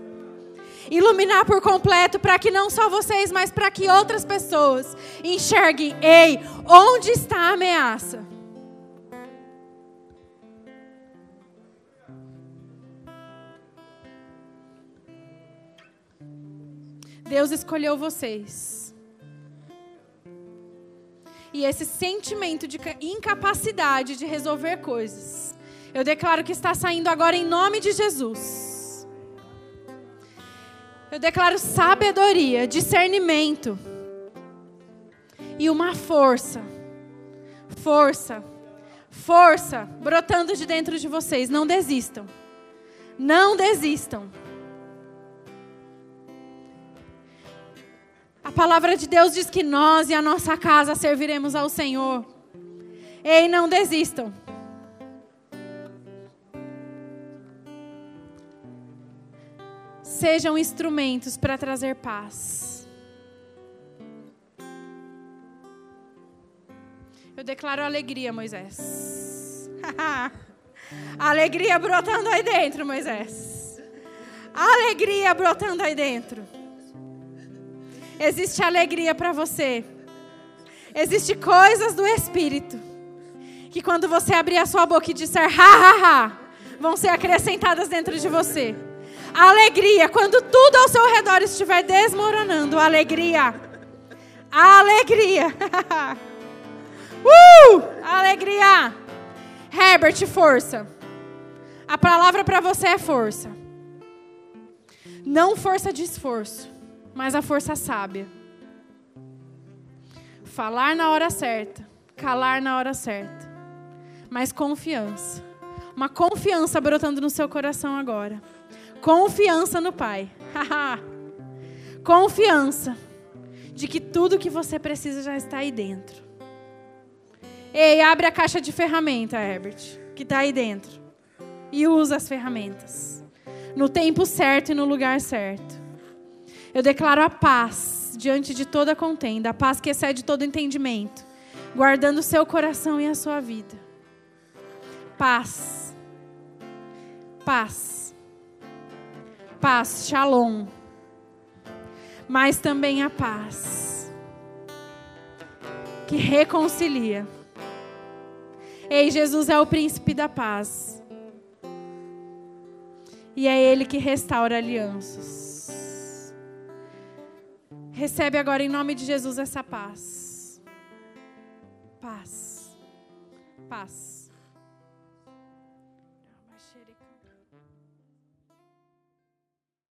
Iluminar por completo para que não só vocês, mas para que outras pessoas enxerguem: ei, onde está a ameaça? Deus escolheu vocês. E esse sentimento de incapacidade de resolver coisas, eu declaro que está saindo agora em nome de Jesus. Eu declaro sabedoria, discernimento e uma força. Força. Força brotando de dentro de vocês. Não desistam. Não desistam. A palavra de Deus diz que nós e a nossa casa serviremos ao Senhor. Ei, não desistam. Sejam instrumentos para trazer paz. Eu declaro alegria, Moisés. <laughs> alegria brotando aí dentro, Moisés. Alegria brotando aí dentro. Existe alegria para você. Existe coisas do Espírito que quando você abrir a sua boca e disser ha ha ha, vão ser acrescentadas dentro de você. Alegria quando tudo ao seu redor estiver desmoronando. Alegria. Alegria. <laughs> uh! Alegria. Herbert, força. A palavra para você é força. Não força de esforço mas a força sábia. Falar na hora certa, calar na hora certa, mas confiança. Uma confiança brotando no seu coração agora. Confiança no Pai. confiança de que tudo que você precisa já está aí dentro. Ei, abre a caixa de ferramenta, Herbert, que está aí dentro. E usa as ferramentas. No tempo certo e no lugar certo. Eu declaro a paz diante de toda contenda, a paz que excede todo entendimento, guardando o seu coração e a sua vida. Paz. Paz. Paz, shalom. Mas também a paz que reconcilia. Ei, Jesus é o príncipe da paz. E é ele que restaura alianças. Recebe agora em nome de Jesus essa paz. Paz. Paz.